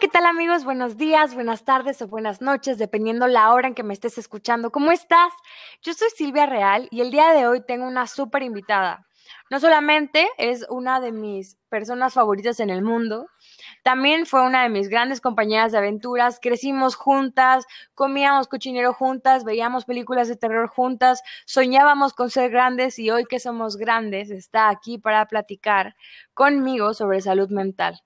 ¿Qué tal amigos? Buenos días, buenas tardes o buenas noches, dependiendo la hora en que me estés escuchando. ¿Cómo estás? Yo soy Silvia Real y el día de hoy tengo una súper invitada. No solamente es una de mis personas favoritas en el mundo, también fue una de mis grandes compañeras de aventuras. Crecimos juntas, comíamos cochinero juntas, veíamos películas de terror juntas, soñábamos con ser grandes y hoy que somos grandes está aquí para platicar conmigo sobre salud mental.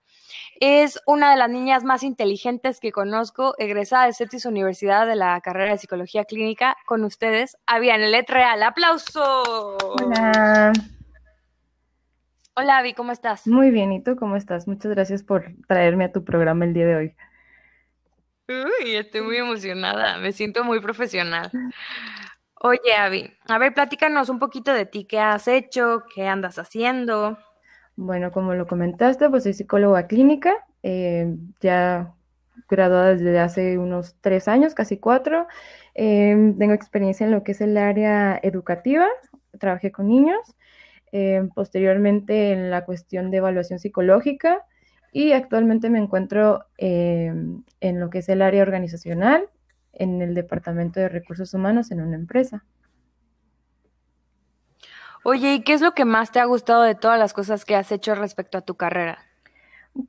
Es una de las niñas más inteligentes que conozco, egresada de CETIS Universidad de la carrera de Psicología Clínica. Con ustedes, Avianelet Real. ¡Aplauso! Hola. Hola, Avi, ¿cómo estás? Muy bien, ¿y tú cómo estás? Muchas gracias por traerme a tu programa el día de hoy. Uy, estoy muy emocionada, me siento muy profesional. Oye, Avi, a ver, platícanos un poquito de ti, qué has hecho, qué andas haciendo. Bueno, como lo comentaste, pues soy psicóloga clínica, eh, ya graduada desde hace unos tres años, casi cuatro. Em, tengo experiencia en lo que es el área educativa, trabajé con niños, em, posteriormente en la cuestión de evaluación psicológica y actualmente me encuentro em, en lo que es el área organizacional en el Departamento de Recursos Humanos en una empresa. Oye, ¿y qué es lo que más te ha gustado de todas las cosas que has hecho respecto a tu carrera?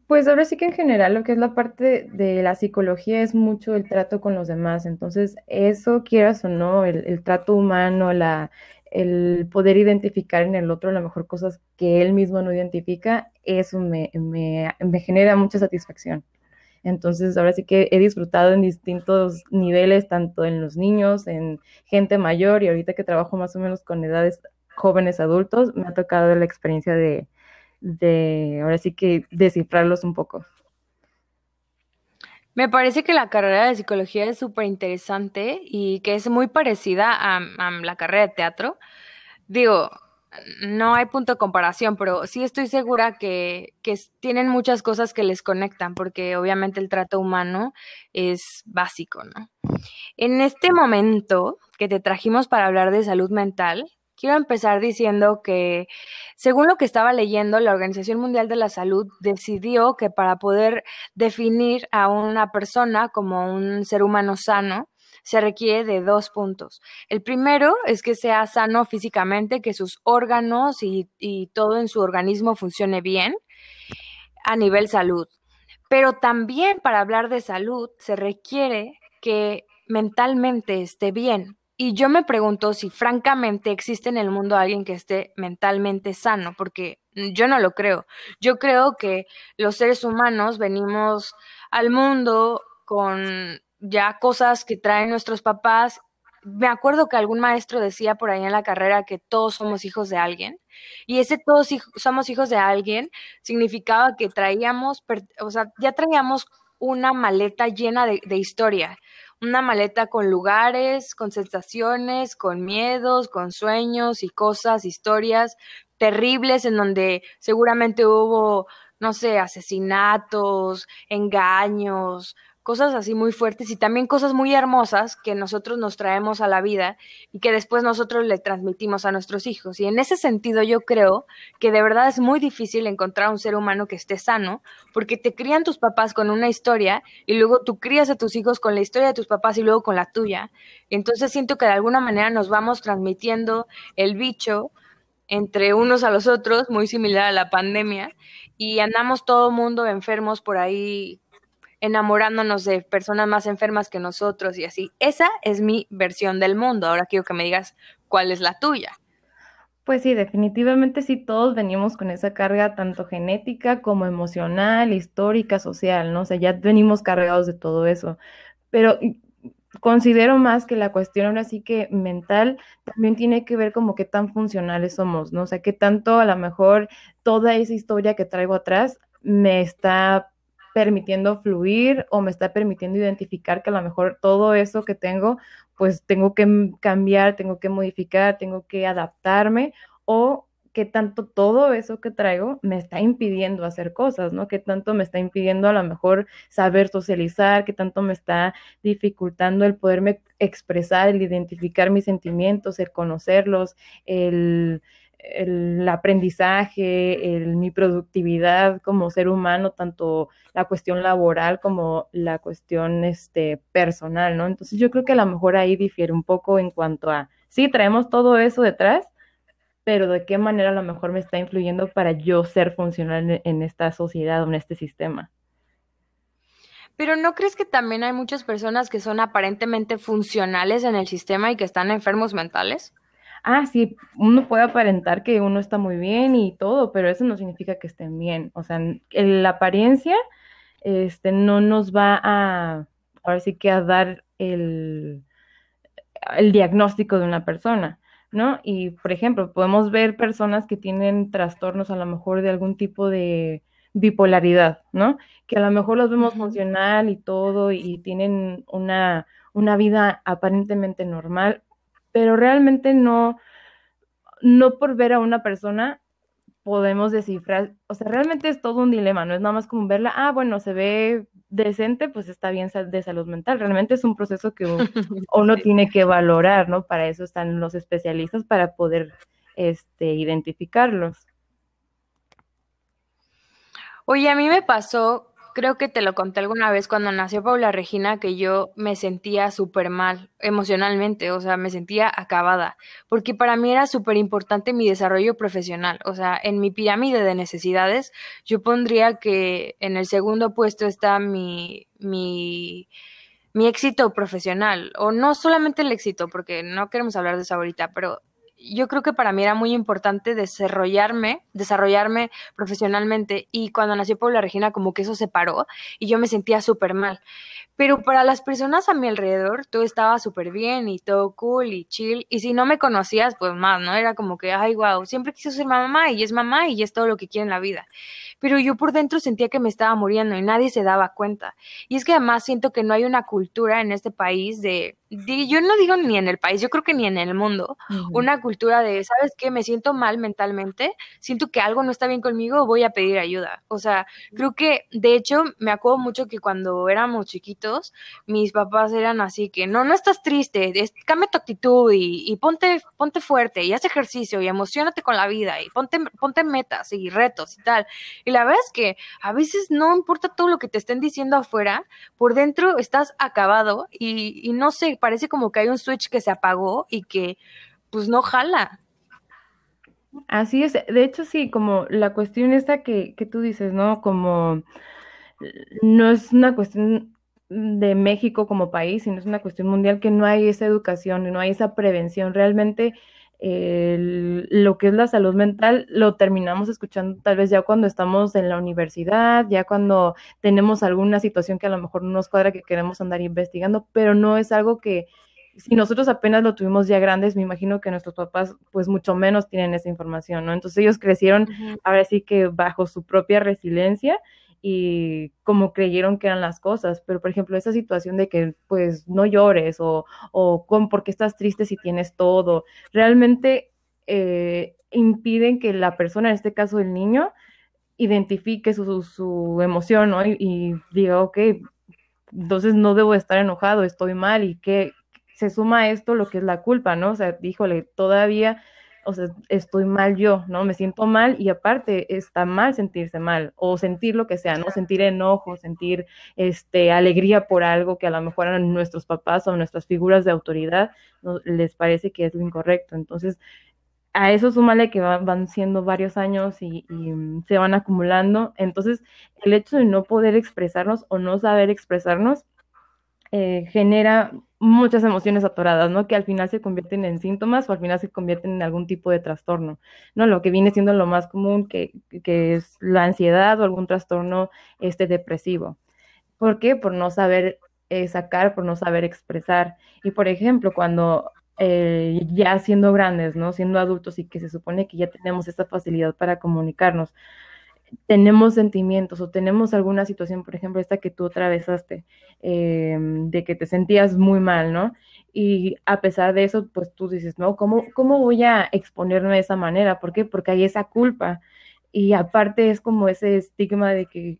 Pues ahora sí que en general lo que es la parte de la psicología es mucho el trato con los demás. Entonces, eso, quieras o no, el, trato humano, la, el poder identificar en el otro a lo mejor cosas que él mismo no identifica, eso me, me, me genera mucha satisfacción. Entonces, ahora sí que he disfrutado en distintos niveles, tanto en los niños, en gente mayor y ahorita que trabajo más o menos con edades jóvenes adultos, me ha tocado la experiencia de, ahora sí que descifrarlos un poco. Me parece que la carrera de psicología es súper interesante y que es muy parecida a, la carrera de teatro. Digo, no hay punto de comparación, pero sí estoy segura que, que, tienen muchas cosas que les conectan, porque obviamente el trato humano es básico, ¿no? En este momento que te trajimos para hablar de salud mental, Quiero empezar diciendo que, según lo que estaba leyendo, la Organización Mundial de la Salud decidió que para poder definir a una persona como un ser humano sano, se requiere de dos puntos. El primero es que sea sano físicamente, que sus órganos y, todo en su organismo funcione bien a nivel salud. Pero también para hablar de salud se requiere que mentalmente esté bien. Y yo me pregunto si francamente existe en el mundo alguien que esté mentalmente sano, porque yo no lo creo. Yo creo que los seres humanos venimos al mundo con ya cosas que traen nuestros papás. Me acuerdo que algún maestro decía por ahí en la carrera que todos somos hijos de alguien. Y ese todos somos hijos de alguien significaba que traíamos, o sea, ya traíamos una maleta llena de, de historia una maleta con lugares, con sensaciones, con miedos, con sueños y cosas, historias terribles en donde seguramente hubo, no sé, asesinatos, engaños, cosas así muy fuertes y también cosas muy hermosas que nosotros nos traemos a la vida y que después nosotros le transmitimos a nuestros hijos. Y en ese sentido yo creo que de verdad es muy difícil encontrar un ser humano que esté sano porque te crían tus papás con una historia y luego tú crías a tus hijos con la historia de tus papás y luego con la tuya. Entonces siento que de alguna manera nos vamos transmitiendo el bicho entre unos a los otros, muy similar a la pandemia, y andamos todo mundo enfermos por ahí enamorándonos de personas más enfermas que nosotros y así. Esa es mi versión del mundo. Ahora quiero que me digas cuál es la tuya. Pues sí, definitivamente sí, todos venimos con esa carga tanto genética como emocional, histórica, social, ¿no? O sea, ya venimos cargados de todo eso. Pero considero más que la cuestión ahora sí que mental también tiene que ver como qué tan funcionales somos, ¿no? O sea, qué tanto a lo mejor toda esa historia que traigo atrás me está permitiendo fluir o me está permitiendo identificar que a lo mejor todo eso que tengo, pues tengo que cambiar, tengo que modificar, tengo que adaptarme o que tanto todo eso que traigo me está impidiendo hacer cosas, ¿no? Que tanto me está impidiendo a lo mejor saber socializar, que tanto me está dificultando el poderme expresar, el identificar mis sentimientos, el conocerlos, el el aprendizaje, el, mi productividad como ser humano, tanto la cuestión laboral como la cuestión este, personal, ¿no? Entonces yo creo que a lo mejor ahí difiere un poco en cuanto a, sí, traemos todo eso detrás, pero de qué manera a lo mejor me está influyendo para yo ser funcional en, en esta sociedad o en este sistema. Pero ¿no crees que también hay muchas personas que son aparentemente funcionales en el sistema y que están enfermos mentales? Ah, sí, uno puede aparentar que uno está muy bien y todo, pero eso no significa que estén bien. O sea, la apariencia este, no nos va a, ahora sí que a dar el, el diagnóstico de una persona. ¿no? Y, por ejemplo, podemos ver personas que tienen trastornos a lo mejor de algún tipo de bipolaridad, ¿no? Que a lo mejor los vemos funcional y todo y tienen una, una vida aparentemente normal, pero realmente no, no por ver a una persona podemos descifrar, o sea, realmente es todo un dilema, no es nada más como verla, ah, bueno, se ve decente, pues está bien de salud mental, realmente es un proceso que uno, tiene que valorar, ¿no? Para eso están los especialistas, para poder este, identificarlos. Oye, a mí me pasó Creo que te lo conté alguna vez cuando nació Paula Regina que yo me sentía súper mal emocionalmente, o sea, me sentía acabada, porque para mí era súper importante mi desarrollo profesional, o sea, en mi pirámide de necesidades yo pondría que en el segundo puesto está mi, mi, mi éxito profesional, o no solamente el éxito, porque no queremos hablar de eso ahorita, pero yo creo que para mí era muy importante desarrollarme, desarrollarme profesionalmente y cuando nació Paula Regina como que eso se paró y yo me sentía súper mal. Pero para las personas a mi alrededor todo estaba súper bien y todo cool y chill. Y si no me conocías, pues más, ¿no? Era como que, ay, wow, siempre quise ser mamá y es mamá y es todo lo que quiere en la vida. Pero yo por dentro sentía que me estaba muriendo y nadie se daba cuenta. Y es que además siento que no hay una cultura en este país de, yo no digo ni en el país, yo creo que ni en el mundo, una cultura de, ¿sabes qué? Me siento mal mentalmente, siento que algo no está bien conmigo, voy a pedir ayuda. O sea, creo que, de hecho, me acuerdo mucho que cuando éramos chiquitos, mis papás eran así que, no, no estás triste, cambia tu actitud y, ponte, ponte fuerte y haz ejercicio y emocionate con la vida y ponte, ponte metas y retos y tal. Y la verdad es que a veces no importa todo lo que te estén diciendo afuera, por dentro estás acabado y, y no sé, parece como que hay un switch que se apagó y que pues no jala. Así es, de hecho sí, como la cuestión esta que, que tú dices, ¿no? Como no es una cuestión de México como país, sino es una cuestión mundial que no hay esa educación, no hay esa prevención. Realmente lo que es la salud mental lo terminamos escuchando tal vez ya cuando estamos en la universidad, ya cuando tenemos alguna situación que a lo mejor no nos cuadra que queremos andar investigando, pero no es algo que si nosotros apenas lo tuvimos ya grandes, me imagino que nuestros papás pues mucho menos tienen esa información, ¿no? Entonces ellos crecieron ahora sí que bajo su propia resiliencia y como creyeron que eran las cosas. Pero, por ejemplo, esa situación de que, pues, no llores o, o con, ¿por qué estás triste si tienes todo? Realmente eh, impiden que la persona, en este caso el niño, identifique su, su, emoción, ¿no? Y, y, diga, ok, entonces no debo estar enojado, estoy mal y que se suma a esto lo que es la culpa, ¿no? O sea, díjole, todavía o sea, estoy mal yo, ¿no? Me siento mal y aparte está mal sentirse mal o sentir lo que sea, ¿no? Sentir enojo, sentir este, alegría por algo que a lo mejor a nuestros papás o nuestras figuras de autoridad ¿no? les parece que es lo incorrecto. Entonces, a eso súmale que van, siendo varios años y, mm, se van acumulando. Entonces, el hecho de no poder expresarnos o no saber expresarnos eh, genera muchas emociones atoradas, ¿no? Que al final se convierten en síntomas o al final se convierten en algún tipo de trastorno, ¿no? Lo que viene siendo lo más común que, que es la ansiedad o algún trastorno este, depresivo. ¿Por qué? Por no saber eh, sacar, por no saber expresar. Y por ejemplo, cuando eh, ya siendo grandes, ¿no? Siendo adultos y que se supone que ya tenemos esta facilidad para comunicarnos, tenemos sentimientos o tenemos alguna situación, por ejemplo, esta que tú atravesaste, eh, de que te sentías muy mal, ¿no? Y a pesar de eso, pues tú dices, no, ¿cómo, ¿cómo voy a exponerme de esa manera? ¿Por qué? Porque hay esa culpa. Y aparte es como ese estigma de que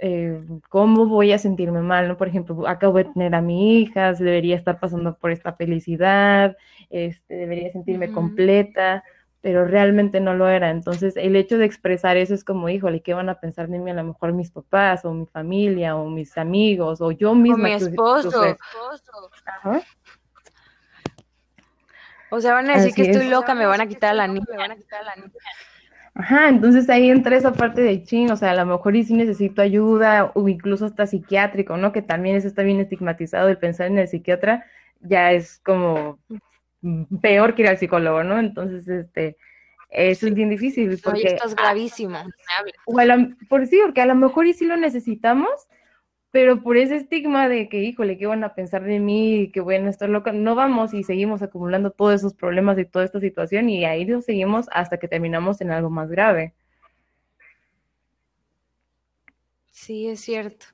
eh, cómo voy a sentirme mal, ¿no? Por ejemplo, acabo de tener a mi hija, debería estar pasando por esta felicidad, este, debería sentirme completa, pero realmente no lo era. Entonces, el hecho de expresar eso es como, híjole, ¿qué van a pensar de mí? A lo mejor mis papás, o mi familia, o mis amigos, o yo misma. O mi esposo. O sea, van a decir que estoy loca, me van a quitar la niña. Me van a quitar la niña. Ajá, entonces ahí entra esa parte de chin, o sea, a lo mejor y sí necesito ayuda, o incluso hasta psiquiátrico, ¿no? Que también eso está bien estigmatizado, el pensar en el psiquiatra ya es como peor que ir al psicólogo, ¿no? Entonces, este, eso es bien difícil. Porque, esto es gravísimo. O por sí, porque a lo mejor y sí lo necesitamos, pero por ese estigma de que, híjole, ¿qué van a pensar de mí? Que voy a estar loca, no vamos y seguimos acumulando todos esos problemas y toda esta situación y ahí lo seguimos hasta que terminamos en algo más grave. Sí, es cierto.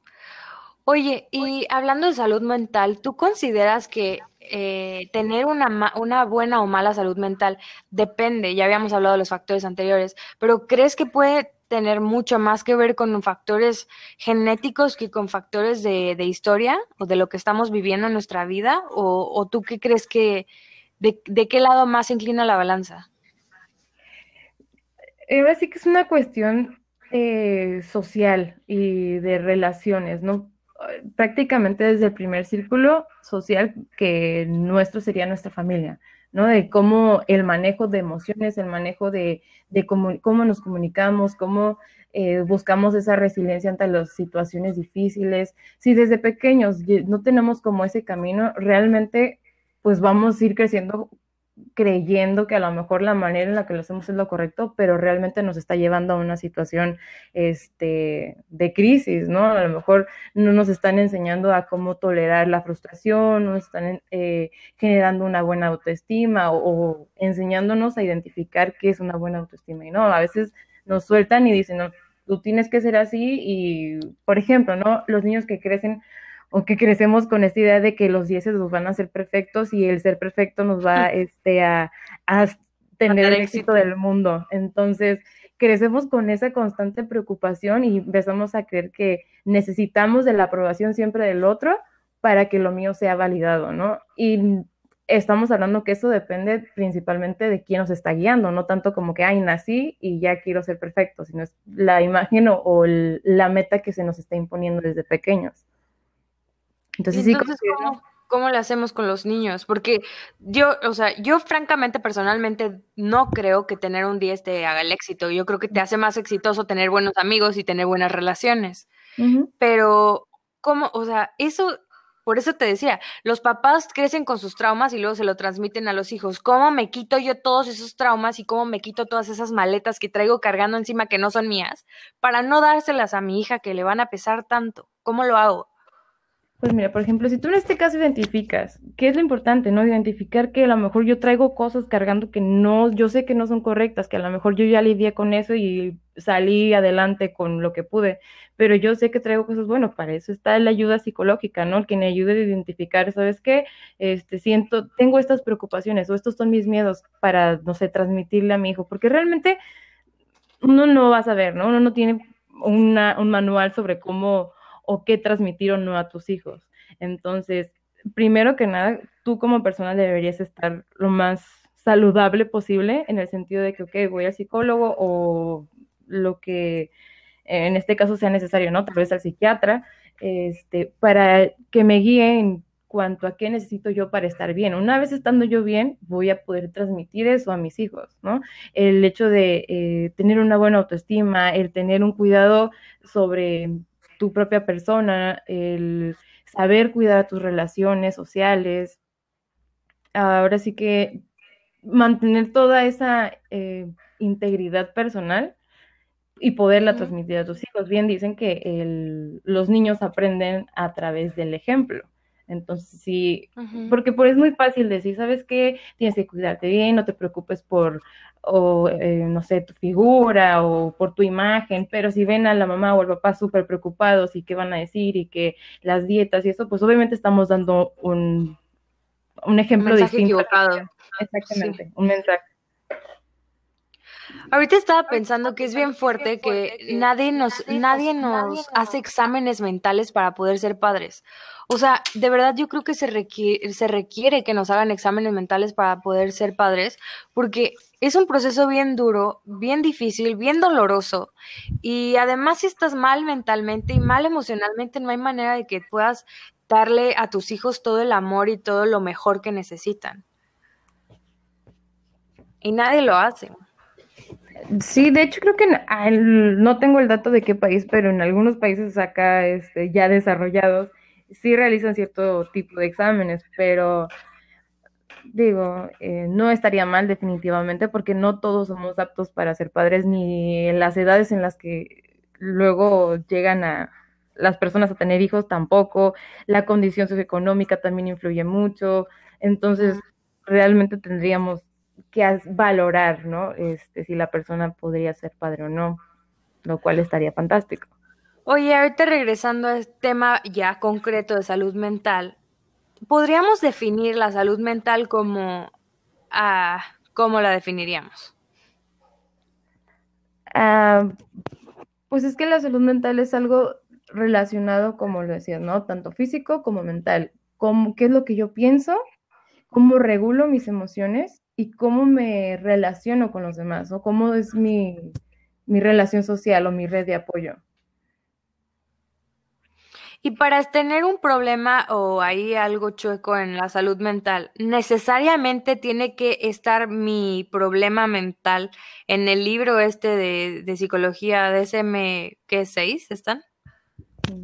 Oye, y hablando de salud mental, ¿tú consideras que eh, tener una, una buena o mala salud mental depende, ya habíamos hablado de los factores anteriores, pero ¿crees que puede tener mucho más que ver con factores genéticos que con factores de, historia o de lo que estamos viviendo en nuestra vida? ¿O, tú qué crees que, de, qué lado más inclina la balanza? Eh, sí que es una cuestión eh, social y de relaciones, ¿no? Prácticamente desde el primer círculo social que nuestro sería nuestra familia. ¿no? De cómo el manejo de emociones, el manejo de, cómo, cómo, nos comunicamos, cómo eh, buscamos esa resiliencia ante las situaciones difíciles. Si desde pequeños no tenemos como ese camino, realmente pues vamos a ir creciendo creyendo que a lo mejor la manera en la que lo hacemos es lo correcto, pero realmente nos está llevando a una situación este, de crisis, ¿no? A lo mejor no nos están enseñando a cómo tolerar la frustración, no nos están eh, generando una buena autoestima o, enseñándonos a identificar qué es una buena autoestima y no, a veces nos sueltan y dicen, no, tú tienes que ser así y, por ejemplo, ¿no? Los niños que crecen o que crecemos con esta idea de que los dieces nos van a ser perfectos y el ser perfecto nos va este, a, tener el éxito del mundo. Entonces, crecemos con esa constante preocupación y empezamos a creer que necesitamos de la aprobación siempre del otro para que lo mío sea validado, ¿no? Y estamos hablando que eso depende principalmente de quién nos está guiando, no tanto como que, ay, nací y ya quiero ser perfecto, sino es la imagen o la meta que se nos está imponiendo desde pequeños. Entonces, sí, ¿cómo, ¿cómo le hacemos con los niños? Porque yo, o sea, yo francamente, personalmente, no creo que tener un 10 te haga el éxito. Yo creo que te hace más exitoso tener buenos amigos y tener buenas relaciones. Pero, ¿cómo? O sea, eso, por eso te decía, los papás crecen con sus traumas y luego se lo transmiten a los hijos. ¿Cómo me quito yo todos esos traumas y cómo me quito todas esas maletas que traigo cargando encima que no son mías para no dárselas a mi hija que le van a pesar tanto? ¿Cómo lo hago? Pues mira, por ejemplo, si tú en este caso identificas, ¿qué es lo importante, no? Identificar que a lo mejor yo traigo cosas cargando que no, yo sé que no son correctas, que a lo mejor yo ya lidié con eso y salí adelante con lo que pude, pero yo sé que traigo cosas, bueno, para eso está la ayuda psicológica, ¿no? Que me ayude a identificar, ¿sabes qué? Este, siento, tengo estas preocupaciones o estos son mis miedos para, no sé, transmitirle a mi hijo, porque realmente uno no va a saber, ¿no? Uno no tiene una, un manual sobre cómo o qué transmitir o no a tus hijos. Entonces, primero que nada, tú como persona deberías estar lo más saludable posible en el sentido de que, ok, voy al psicólogo o lo que en este caso sea necesario, ¿no? Tal vez al psiquiatra, este, para que me guíen cuanto a qué necesito yo para estar bien. Una vez estando yo bien, voy a poder transmitir eso a mis hijos, ¿no? El hecho de eh, tener una buena autoestima, el tener un cuidado sobre tu propia persona, el saber cuidar tus relaciones sociales. Ahora sí que mantener toda esa eh, integridad personal y poderla transmitir a tus hijos. Bien dicen que los niños aprenden a través del ejemplo. Entonces, sí, porque pues, es muy fácil decir, ¿sabes qué? Tienes que cuidarte bien, no te preocupes por, o, eh, no sé, tu figura o por tu imagen, pero si ven a la mamá o al papá súper preocupados y qué van a decir y que las dietas y eso, pues obviamente estamos dando un, un ejemplo un distinto. Equivocado. Exactamente, un mensaje. Ahorita estaba pensando que es bien fuerte que nadie nos, nadie nos hace exámenes mentales para poder ser padres. O sea, de verdad yo creo que se requiere, se requiere que nos hagan exámenes mentales para poder ser padres, porque es un proceso bien duro, bien difícil, bien doloroso. Y además si estás mal mentalmente y mal emocionalmente, no hay manera de que puedas darle a tus hijos todo el amor y todo lo mejor que necesitan. Y nadie lo hace. Sí, de hecho creo que no tengo el dato de qué país, pero en algunos países acá este, ya desarrollados sí realizan cierto tipo de exámenes, pero digo, eh, no estaría mal definitivamente porque no todos somos aptos para ser padres ni en las edades en las que luego llegan a las personas a tener hijos tampoco, la condición socioeconómica también influye mucho, entonces realmente tendríamos que valorar, ¿no? Este, si la persona podría ser padre o no, lo cual estaría fantástico. Oye, ahorita regresando a este tema ya concreto de salud mental, ¿podríamos definir la salud mental como, ah, cómo la definiríamos? Ah, pues es que la salud mental es algo relacionado, como lo decías, ¿no? Tanto físico como mental. Como, ¿Qué es lo que yo pienso? ¿Cómo regulo mis emociones? Y cómo me relaciono con los demás o cómo es mi, relación social o mi red de apoyo. Y para tener un problema o hay algo chueco en la salud mental, ¿necesariamente tiene que estar mi problema mental en el libro este de, de psicología DSM, ¿qué es 6 están?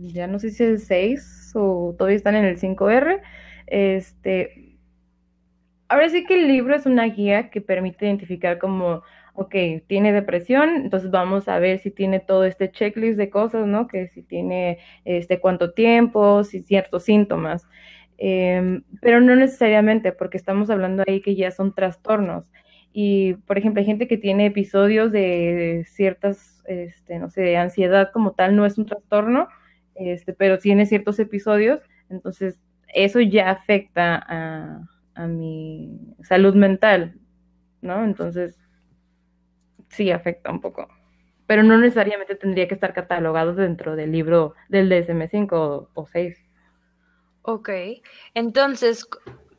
Ya no sé si es 6 o todavía están en el 5R. Este, ahora sí que el libro es una guía que permite identificar como, ok, tiene depresión, entonces vamos a ver si tiene todo este checklist de cosas, ¿no? Que si tiene este cuánto tiempo, si ciertos síntomas. Em, pero no necesariamente, porque estamos hablando ahí que ya son trastornos. Y, por ejemplo, hay gente que tiene episodios de ciertas, este, no sé, ansiedad como tal, no es un trastorno, este, pero tiene ciertos episodios, entonces eso ya afecta a, a mi salud mental, ¿no? Entonces, sí afecta un poco. Pero no necesariamente tendría que estar catalogado dentro del libro del DSM5 o, 6. Ok, entonces,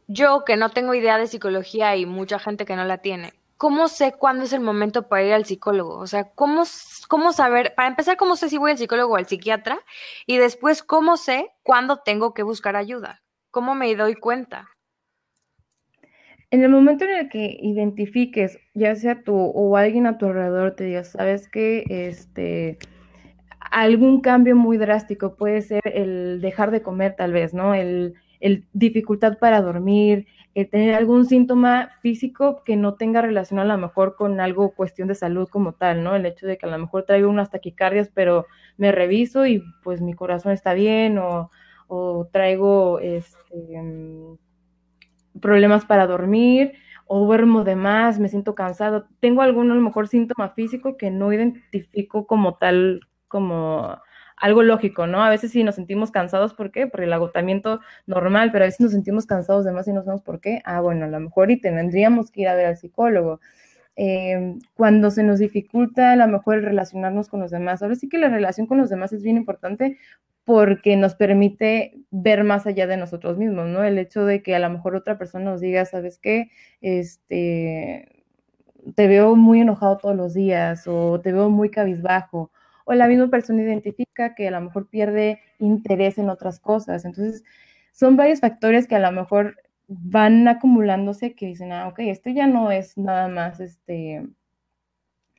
yo que no tengo idea de psicología y mucha gente que no la tiene, ¿cómo sé cuándo es el momento para ir al psicólogo? O sea, ¿cómo, cómo saber, para empezar, cómo sé si voy al psicólogo o al psiquiatra? Y después, ¿cómo sé cuándo tengo que buscar ayuda? ¿Cómo me doy cuenta? En el momento en el que identifiques, ya sea tú o alguien a tu alrededor te diga, sabes que este algún cambio muy drástico puede ser el dejar de comer tal vez, ¿no? El, dificultad para dormir, el tener algún síntoma físico que no tenga relación a lo mejor con algo cuestión de salud como tal, ¿no? El hecho de que a lo mejor traigo unas taquicardias, pero me reviso y pues mi corazón está bien o, o traigo este problemas para dormir o duermo de más, me siento cansado. Tengo algún a lo mejor síntoma físico que no identifico como tal, como algo lógico, ¿no? A veces sí nos sentimos cansados, ¿por qué? Por el agotamiento normal, pero a veces nos sentimos cansados de más y no sabemos por qué. Ah, bueno, a lo mejor y tendríamos que ir a ver al psicólogo. Em, cuando se nos dificulta a lo mejor relacionarnos con los demás. Ahora sí que la relación con los demás es bien importante porque nos permite ver más allá de nosotros mismos, ¿no? El hecho de que a lo mejor otra persona nos diga, ¿sabes qué? Este, te veo muy enojado todos los días o te veo muy cabizbajo. O la misma persona identifica que a lo mejor pierde interés en otras cosas. Entonces, son varios factores que a lo mejor van acumulándose que dicen, ah, ok, esto ya no es nada más este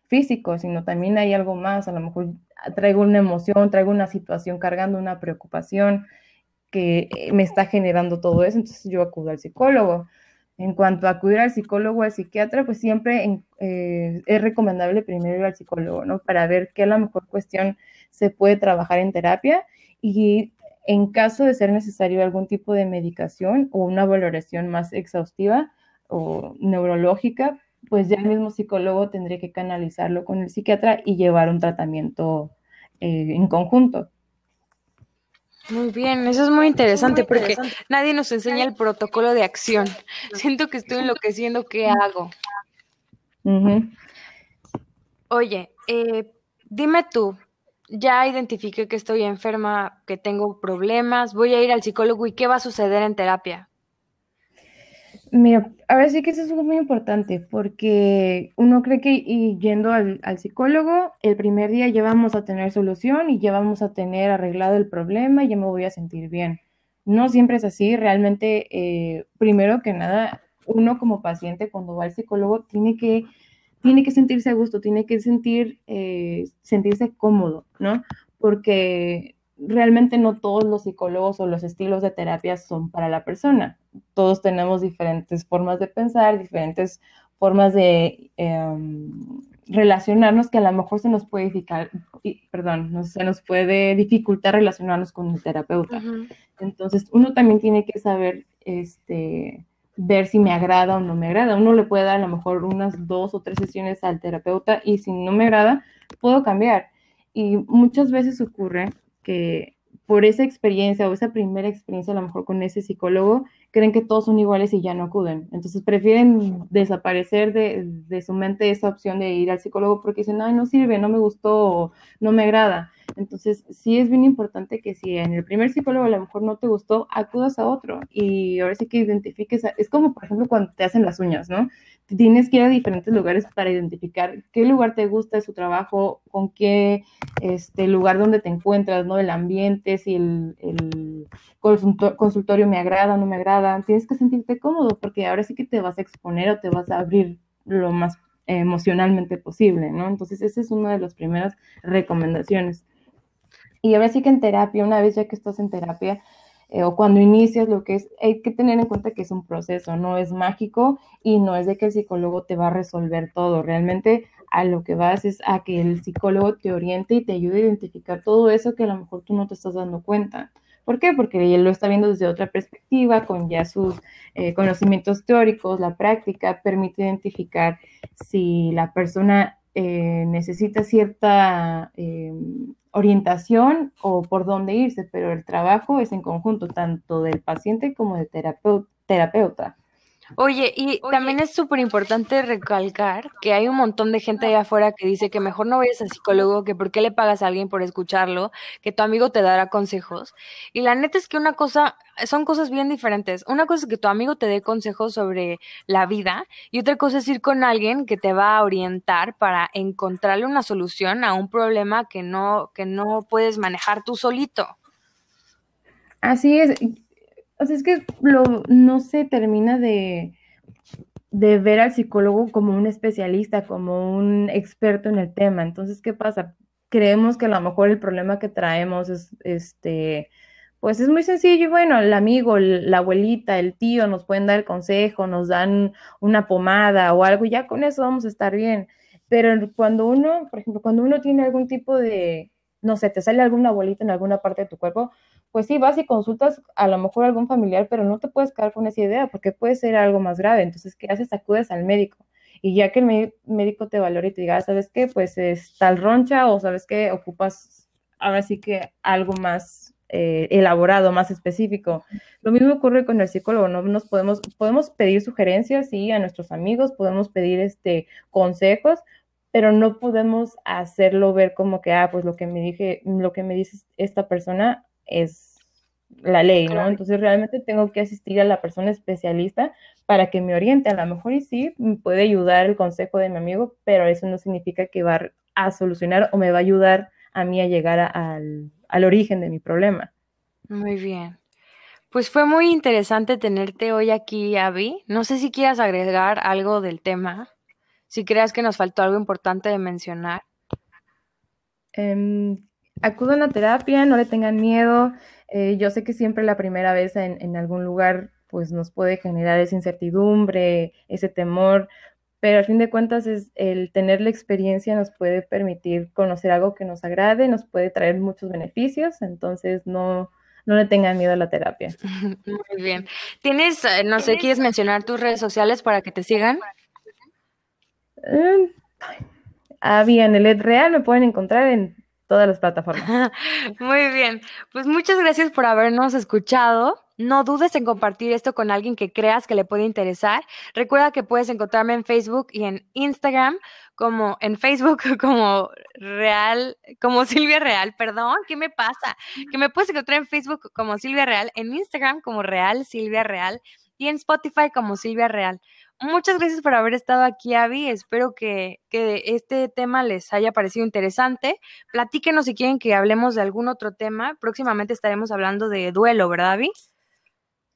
físico, sino también hay algo más, a lo mejor traigo una emoción, traigo una situación cargando una preocupación que eh, me está generando todo eso, entonces yo acudo al psicólogo. En cuanto a acudir al psicólogo o al psiquiatra, pues siempre eh, es recomendable primero ir al psicólogo, ¿no? Para ver qué a la mejor cuestión se puede trabajar en terapia y en caso de ser necesario algún tipo de medicación o una valoración más exhaustiva o neurológica, pues ya el mismo psicólogo tendría que canalizarlo con el psiquiatra y llevar un tratamiento eh, en conjunto. Muy bien, eso es muy interesante porque nadie nos enseña el protocolo de acción. Siento que estoy enloqueciendo, ¿qué hago? Oye, eh, dime tú, ya identifiqué que estoy enferma, que tengo problemas, voy a ir al psicólogo y qué va a suceder en terapia. Mira, ahora sí que eso es muy importante porque uno cree que yendo al, psicólogo, el primer día ya vamos a tener solución y ya vamos a tener arreglado el problema y ya me voy a sentir bien. No siempre es así, realmente, eh, primero que nada, uno como paciente cuando va al psicólogo tiene que tiene que sentirse a gusto, tiene que sentir, eh, sentirse cómodo, ¿no? Porque realmente no todos los psicólogos o los estilos de terapia son para la persona. Todos tenemos diferentes formas de pensar, diferentes formas de em, relacionarnos que a lo mejor se nos puede dificultar, perdón, se nos puede dificultar relacionarnos con el terapeuta. Entonces, uno también tiene que saber, este, ver si me agrada o no me agrada. Uno le puede dar a lo mejor unas dos o tres sesiones al terapeuta y si no me agrada, puedo cambiar. Y muchas veces ocurre que por esa experiencia o esa primera experiencia a lo mejor con ese psicólogo, creen que todos son iguales y ya no acuden. Entonces prefieren desaparecer de, su mente esa opción de ir al psicólogo porque dicen, ay, no sirve, no me gustó, no me agrada. Entonces, sí es bien importante que si en el primer psicólogo a lo mejor no te gustó, acudas a otro y ahora sí que identifiques, es como por ejemplo cuando te hacen las uñas, ¿no? Tienes que ir a diferentes lugares para identificar qué lugar te gusta de su trabajo, con qué este, lugar donde te encuentras, ¿no? El ambiente, si el, el consultorio me agrada o no me agrada. Tienes que sentirte cómodo porque ahora sí que te vas a exponer o te vas a abrir lo más emocionalmente posible, ¿no? Entonces, esa es una de las primeras recomendaciones. Y ahora sí que en terapia, una vez ya que estás en terapia, eh, o cuando inicias lo que es, hay que tener en cuenta que es un proceso, no es mágico y no es de que el psicólogo te va a resolver todo. Realmente a lo que vas es a que el psicólogo te oriente y te ayude a identificar todo eso que a lo mejor tú no te estás dando cuenta. ¿Por qué? Porque él lo está viendo desde otra perspectiva, con ya sus eh, conocimientos teóricos, la práctica, permite identificar si la persona eh, necesita cierta eh, orientación o por dónde irse, pero el trabajo es en conjunto, tanto del paciente como del terapeuta. Oye, y también es súper importante recalcar que hay un montón de gente allá afuera que dice que mejor no vayas al psicólogo, que por qué le pagas a alguien por escucharlo, que tu amigo te dará consejos. Y la neta es que una cosa, son cosas bien diferentes. Una cosa es que tu amigo te dé consejos sobre la vida y otra cosa es ir con alguien que te va a orientar para encontrarle una solución a un problema que no, que no puedes manejar tú solito. Así es o sea, es que lo, no se termina de, ver al psicólogo como un especialista, como un experto en el tema. Entonces, ¿qué pasa? Creemos que a lo mejor el problema que traemos es, este, pues es muy sencillo y bueno, el amigo, la abuelita, el tío nos pueden dar el consejo, nos dan una pomada o algo, y ya con eso vamos a estar bien. Pero cuando uno, por ejemplo, cuando uno tiene algún tipo de, no sé, te sale alguna bolita en alguna parte de tu cuerpo, pues sí, vas y consultas a lo mejor algún familiar, pero no te puedes quedar con esa idea porque puede ser algo más grave. Entonces, ¿qué haces? Acudes al médico. Y ya que el médico te valore y te diga, ¿sabes qué? Pues es tal roncha o ¿sabes qué? Ocupas ahora sí que algo más eh, elaborado, más específico. Lo mismo ocurre con el psicólogo, ¿no? Nos podemos, podemos pedir sugerencias, sí, a nuestros amigos, podemos pedir este, consejos, pero no podemos hacerlo ver como que, ah, pues lo que me dije, lo que me dice esta persona es la ley, ¿no? Entonces realmente tengo que asistir a la persona especialista para que me oriente. A lo mejor y sí, me puede ayudar el consejo de mi amigo, pero eso no significa que va a solucionar o me va a ayudar a mí a llegar al, al origen de mi problema. Muy bien. Pues fue muy interesante tenerte hoy aquí, Abby. No sé si quieras agregar algo del tema, si creas que nos faltó algo importante de mencionar. Eh, acudan a terapia, no le tengan miedo. Eh, yo sé que siempre la primera vez en, en, algún lugar pues nos puede generar esa incertidumbre, ese temor, pero al fin de cuentas es el tener la experiencia nos puede permitir conocer algo que nos agrade, nos puede traer muchos beneficios, entonces no, no le tengan miedo a la terapia. Muy bien. ¿Tienes, eh, no sé, quieres mencionar tus redes sociales para que te sigan? Eh, ah, bien, el Ed Real me pueden encontrar en todas las plataformas. Muy bien, pues muchas gracias por habernos escuchado. No dudes en compartir esto con alguien que creas que le puede interesar. Recuerda que puedes encontrarme en Facebook y en Instagram como en Facebook como Real, como Silvia Real, perdón, ¿qué me pasa? Que me puedes encontrar en Facebook como Silvia Real, en Instagram como Real Silvia Real y en Spotify como Silvia Real. Muchas gracias por haber estado aquí, Avi. Espero que, que, este tema les haya parecido interesante. Platíquenos si quieren que hablemos de algún otro tema. Próximamente estaremos hablando de duelo, ¿verdad, Avi?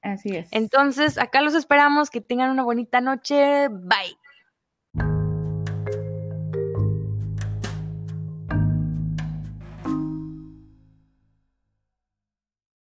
Así es. Entonces, acá los esperamos. Que tengan una bonita noche. Bye.